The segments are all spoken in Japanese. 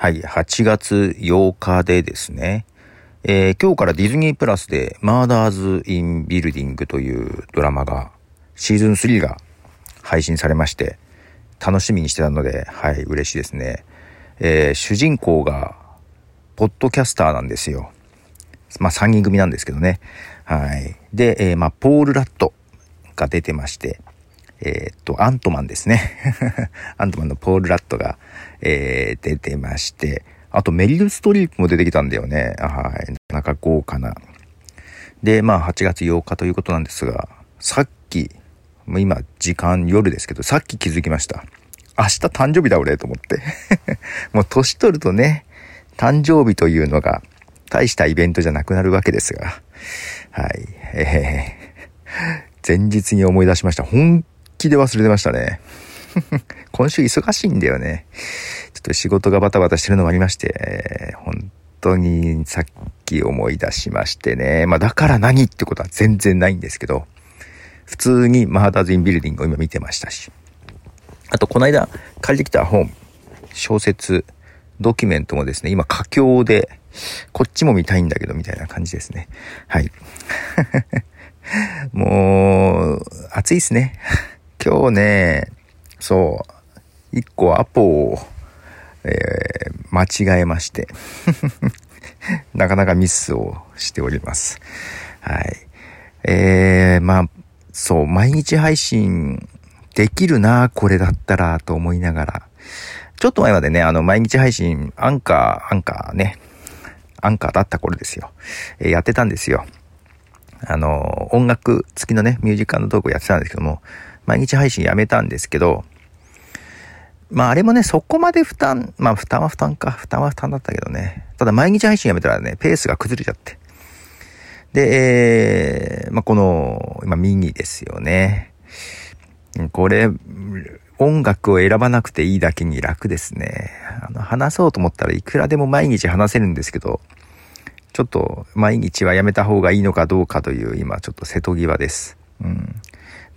はい、8月8日でですね、えー、今日からディズニープラスでマーダーズ・イン・ビルディングというドラマが、シーズン3が配信されまして、楽しみにしてたので、はい、嬉しいですね。えー、主人公が、ポッドキャスターなんですよ。まあ、3人組なんですけどね。はい。で、えー、まあ、ポール・ラッドが出てまして、えー、っと、アントマンですね。アントマンのポール・ラットが、えー、出てまして、あとメリル・ストリープも出てきたんだよね。はい。なかなか豪華な。で、まあ8月8日ということなんですが、さっき、もう今時間夜ですけど、さっき気づきました。明日誕生日だ俺と思って。もう年取るとね、誕生日というのが大したイベントじゃなくなるわけですが。はい。えー、前日に思い出しました。本気で忘れてましたね。今週忙しいんだよね。ちょっと仕事がバタバタしてるのもありまして、本当にさっき思い出しましてね。まあだから何ってことは全然ないんですけど、普通にマハダズ・イン・ビルディングを今見てましたし。あと、この間借りてきた本、小説、ドキュメントもですね、今佳境で、こっちも見たいんだけど、みたいな感じですね。はい。もう、暑いっすね。今日ね、そう、一個アポを、えー、間違えまして、なかなかミスをしております。はい。えー、まあ、そう、毎日配信できるな、これだったら、と思いながら、ちょっと前までね、あの、毎日配信、アンカー、アンカーね、アンカーだった頃ですよ。えー、やってたんですよ。あの、音楽付きのね、ミュージカルのトークをやってたんですけども、毎日配信やめたんですけど、まああれもね、そこまで負担、まあ負担は負担か、負担は負担だったけどね。ただ毎日配信やめたらね、ペースが崩れちゃって。で、えー、まあこの、今ミニですよね。これ、音楽を選ばなくていいだけに楽ですね。あの、話そうと思ったらいくらでも毎日話せるんですけど、ちょっと毎日はやめた方がいいのかどうかという今ちょっと瀬戸際です。うん。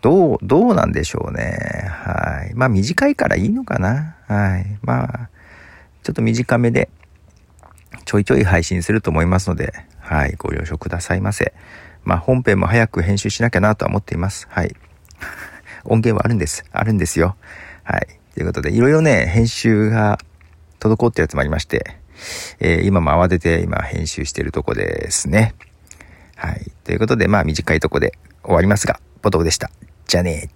どう、どうなんでしょうね。はい。まあ短いからいいのかな。はい。まあ、ちょっと短めで、ちょいちょい配信すると思いますので、はい。ご了承くださいませ。まあ本編も早く編集しなきゃなとは思っています。はい。音源はあるんです。あるんですよ。はい。ということで、いろいろね、編集が滞ってるやつもありまして、えー、今も慌てて今編集してるとこですね。はい。ということで、まあ短いとこで終わりますが、ポトフでした。じゃあね